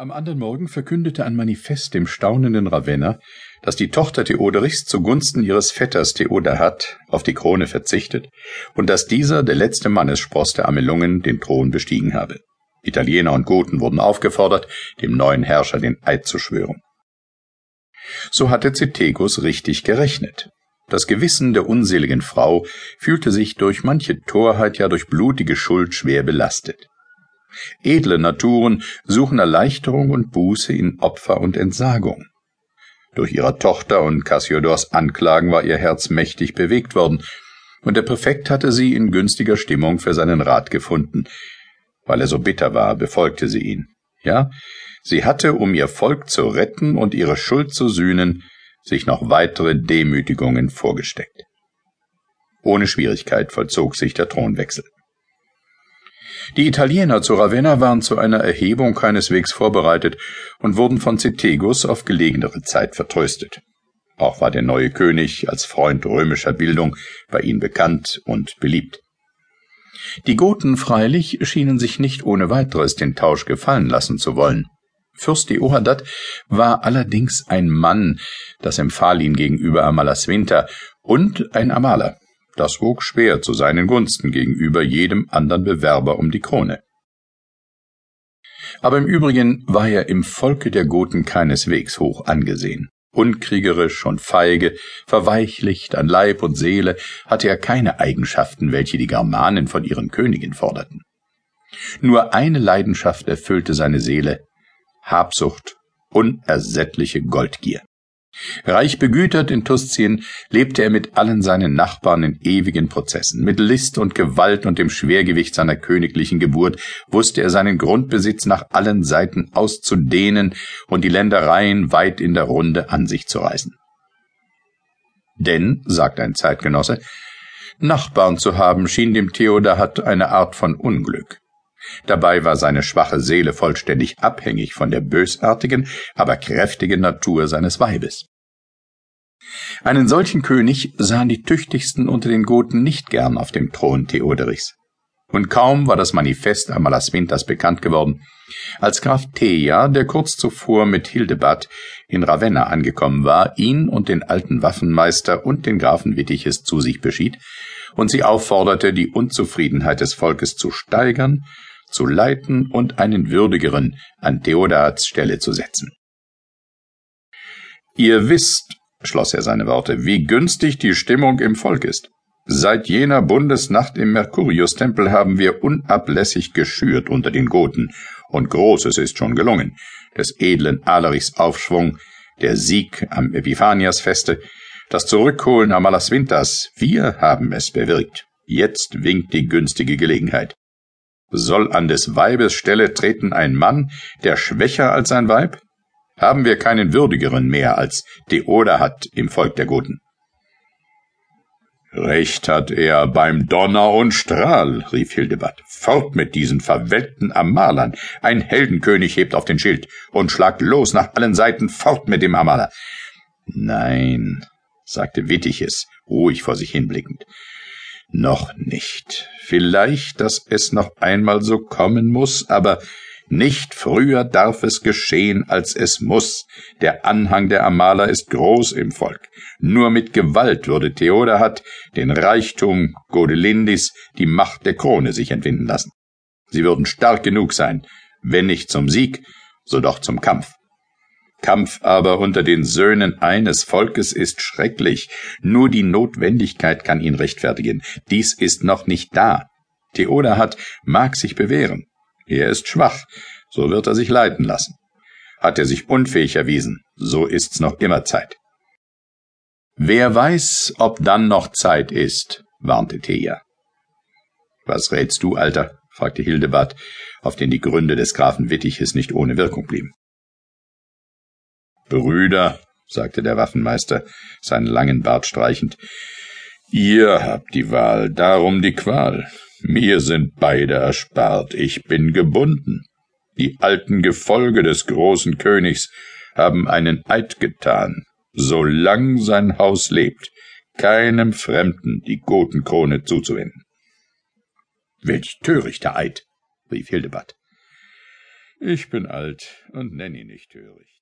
Am anderen Morgen verkündete ein Manifest dem staunenden Ravenna, dass die Tochter Theoderichs zugunsten ihres Vetters Theodahat auf die Krone verzichtet und dass dieser, der letzte Mannesspross der Amelungen, den Thron bestiegen habe. Italiener und Goten wurden aufgefordert, dem neuen Herrscher den Eid zu schwören. So hatte Cethegus richtig gerechnet. Das Gewissen der unseligen Frau fühlte sich durch manche Torheit, ja durch blutige Schuld schwer belastet. Edle Naturen suchen Erleichterung und Buße in Opfer und Entsagung. Durch ihrer Tochter und Cassiodors Anklagen war ihr Herz mächtig bewegt worden, und der Präfekt hatte sie in günstiger Stimmung für seinen Rat gefunden. Weil er so bitter war, befolgte sie ihn. Ja, sie hatte, um ihr Volk zu retten und ihre Schuld zu sühnen, sich noch weitere Demütigungen vorgesteckt. Ohne Schwierigkeit vollzog sich der Thronwechsel. Die Italiener zu Ravenna waren zu einer Erhebung keineswegs vorbereitet und wurden von Cethegus auf gelegenere Zeit vertröstet. Auch war der neue König als Freund römischer Bildung bei ihnen bekannt und beliebt. Die Goten freilich schienen sich nicht ohne weiteres den Tausch gefallen lassen zu wollen. Fürst Deohadat war allerdings ein Mann, das empfahl ihn gegenüber Amalaswinter, und ein Amaler, das wog schwer zu seinen Gunsten gegenüber jedem anderen Bewerber um die Krone. Aber im Übrigen war er im Volke der Goten keineswegs hoch angesehen. Unkriegerisch und feige, verweichlicht an Leib und Seele, hatte er keine Eigenschaften, welche die Germanen von ihren Königen forderten. Nur eine Leidenschaft erfüllte seine Seele Habsucht, unersättliche Goldgier. Reich begütert in Tuscien lebte er mit allen seinen Nachbarn in ewigen Prozessen. Mit List und Gewalt und dem Schwergewicht seiner königlichen Geburt wusste er seinen Grundbesitz nach allen Seiten auszudehnen und die Ländereien weit in der Runde an sich zu reißen. Denn, sagt ein Zeitgenosse, Nachbarn zu haben schien dem Theodahat eine Art von Unglück. Dabei war seine schwache Seele vollständig abhängig von der bösartigen, aber kräftigen Natur seines Weibes. Einen solchen König sahen die tüchtigsten unter den Goten nicht gern auf dem Thron Theoderichs. Und kaum war das Manifest Amalaswinters bekannt geworden, als Graf Theia, der kurz zuvor mit Hildebad in Ravenna angekommen war, ihn und den alten Waffenmeister und den Grafen Wittiches zu sich beschied und sie aufforderte, die Unzufriedenheit des Volkes zu steigern zu leiten und einen würdigeren an Theodats Stelle zu setzen. Ihr wisst, schloss er seine Worte, wie günstig die Stimmung im Volk ist. Seit jener Bundesnacht im Mercuriustempel haben wir unablässig geschürt unter den Goten, und Großes ist schon gelungen. Des edlen Alerichs Aufschwung, der Sieg am Epiphaniasfeste, das Zurückholen Amalas Winters, wir haben es bewirkt. Jetzt winkt die günstige Gelegenheit. Soll an des Weibes Stelle treten ein Mann, der schwächer als sein Weib? Haben wir keinen würdigeren mehr als Deoda hat im Volk der Goten. Recht hat er beim Donner und Strahl, rief Hildebad. Fort mit diesen verwelkten Amalern. Ein Heldenkönig hebt auf den Schild und schlagt los nach allen Seiten fort mit dem Amaler. Nein, sagte Wittiches, ruhig vor sich hinblickend. Noch nicht. Vielleicht, dass es noch einmal so kommen muss, aber nicht früher darf es geschehen, als es muss. Der Anhang der Amala ist groß im Volk. Nur mit Gewalt würde Theodahat den Reichtum Godelindis, die Macht der Krone sich entwinden lassen. Sie würden stark genug sein, wenn nicht zum Sieg, so doch zum Kampf. Kampf aber unter den Söhnen eines Volkes ist schrecklich, nur die Notwendigkeit kann ihn rechtfertigen. Dies ist noch nicht da. Theodahat mag sich bewähren. Er ist schwach, so wird er sich leiten lassen. Hat er sich unfähig erwiesen, so ist's noch immer Zeit. Wer weiß, ob dann noch Zeit ist, warnte Theia. Was rätst du, Alter? fragte Hildebad, auf den die Gründe des Grafen Wittiches nicht ohne Wirkung blieben. Brüder, sagte der Waffenmeister, seinen langen Bart streichend, ihr habt die Wahl, darum die Qual. Mir sind beide erspart, ich bin gebunden. Die alten Gefolge des großen Königs haben einen Eid getan, solang sein Haus lebt, keinem Fremden die Gotenkrone zuzuwenden. Welch törichter Eid, rief Hildebad. Ich bin alt und nenn ihn nicht töricht.